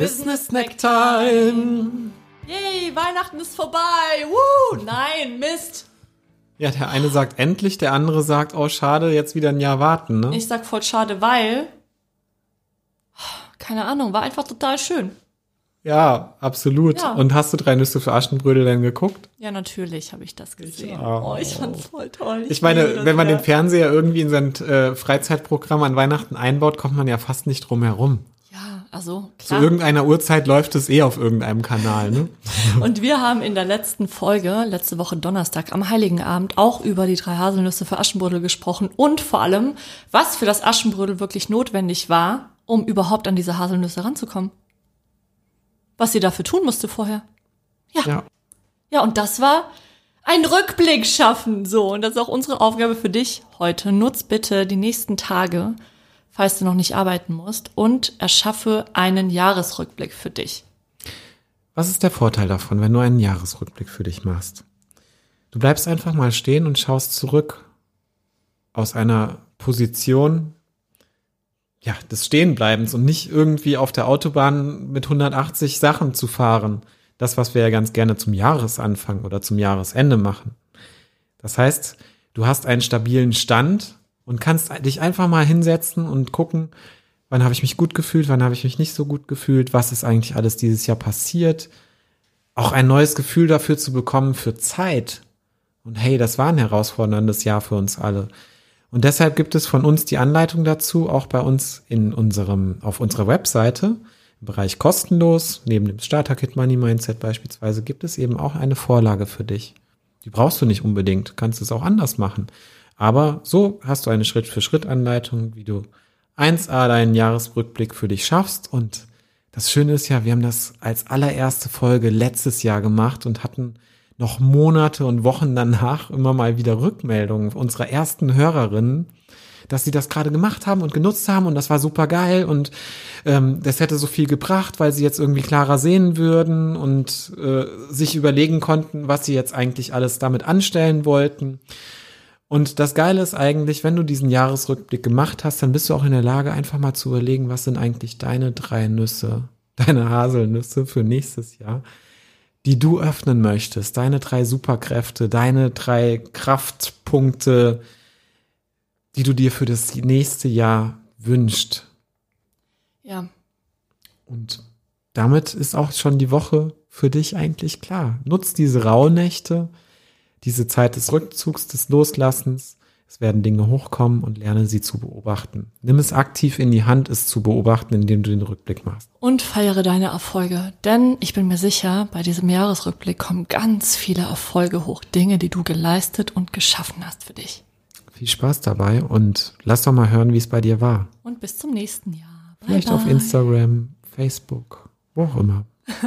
Business Snack Time. Yay, Weihnachten ist vorbei. Woo, nein, Mist. Ja, der eine sagt endlich, der andere sagt, oh schade, jetzt wieder ein Jahr warten, ne? Ich sag voll schade, weil keine Ahnung, war einfach total schön. Ja, absolut. Ja. Und hast du drei Nüsse für Aschenbrödel denn geguckt? Ja, natürlich habe ich das gesehen. Ja. Oh, ich fand's voll toll. Ich liebe meine, wenn man ja. den Fernseher irgendwie in sein äh, Freizeitprogramm an Weihnachten einbaut, kommt man ja fast nicht drum herum. Ja, also Zu klar. irgendeiner Uhrzeit läuft es eh auf irgendeinem Kanal, ne? Und wir haben in der letzten Folge, letzte Woche Donnerstag am Heiligen Abend, auch über die drei Haselnüsse für Aschenbrödel gesprochen und vor allem, was für das Aschenbrödel wirklich notwendig war, um überhaupt an diese Haselnüsse ranzukommen. Was sie dafür tun musste vorher. Ja. Ja, und das war ein Rückblick schaffen. So, und das ist auch unsere Aufgabe für dich heute. Nutz bitte die nächsten Tage, falls du noch nicht arbeiten musst, und erschaffe einen Jahresrückblick für dich. Was ist der Vorteil davon, wenn du einen Jahresrückblick für dich machst? Du bleibst einfach mal stehen und schaust zurück aus einer Position ja, des Stehenbleibens und nicht irgendwie auf der Autobahn mit 180 Sachen zu fahren. Das, was wir ja ganz gerne zum Jahresanfang oder zum Jahresende machen. Das heißt, du hast einen stabilen Stand und kannst dich einfach mal hinsetzen und gucken, wann habe ich mich gut gefühlt, wann habe ich mich nicht so gut gefühlt, was ist eigentlich alles dieses Jahr passiert. Auch ein neues Gefühl dafür zu bekommen für Zeit. Und hey, das war ein herausforderndes Jahr für uns alle. Und deshalb gibt es von uns die Anleitung dazu, auch bei uns in unserem, auf unserer Webseite, im Bereich kostenlos, neben dem Starter-Kit Money Mindset beispielsweise, gibt es eben auch eine Vorlage für dich. Die brauchst du nicht unbedingt, kannst es auch anders machen. Aber so hast du eine Schritt-für-Schritt-Anleitung, wie du 1a deinen Jahresrückblick für dich schaffst. Und das Schöne ist ja, wir haben das als allererste Folge letztes Jahr gemacht und hatten noch Monate und Wochen danach immer mal wieder Rückmeldungen unserer ersten Hörerinnen, dass sie das gerade gemacht haben und genutzt haben und das war super geil und ähm, das hätte so viel gebracht, weil sie jetzt irgendwie klarer sehen würden und äh, sich überlegen konnten, was sie jetzt eigentlich alles damit anstellen wollten. Und das Geile ist eigentlich, wenn du diesen Jahresrückblick gemacht hast, dann bist du auch in der Lage, einfach mal zu überlegen, was sind eigentlich deine drei Nüsse, deine Haselnüsse für nächstes Jahr, die du öffnen möchtest, deine drei Superkräfte, deine drei Kraftpunkte, die du dir für das nächste Jahr wünscht. Ja, Und damit ist auch schon die Woche für dich eigentlich klar. Nutz diese Rauhnächte, diese Zeit des Rückzugs, des Loslassens. Es werden Dinge hochkommen und lerne sie zu beobachten. Nimm es aktiv in die Hand, es zu beobachten, indem du den Rückblick machst. und feiere deine Erfolge. Denn ich bin mir sicher, bei diesem Jahresrückblick kommen ganz viele Erfolge hoch. Dinge, die du geleistet und geschaffen hast für dich. Viel Spaß dabei und lass doch mal hören, wie es bei dir war. Und bis zum nächsten Jahr. Bye Vielleicht auf bye. Instagram, Facebook, wo auch immer.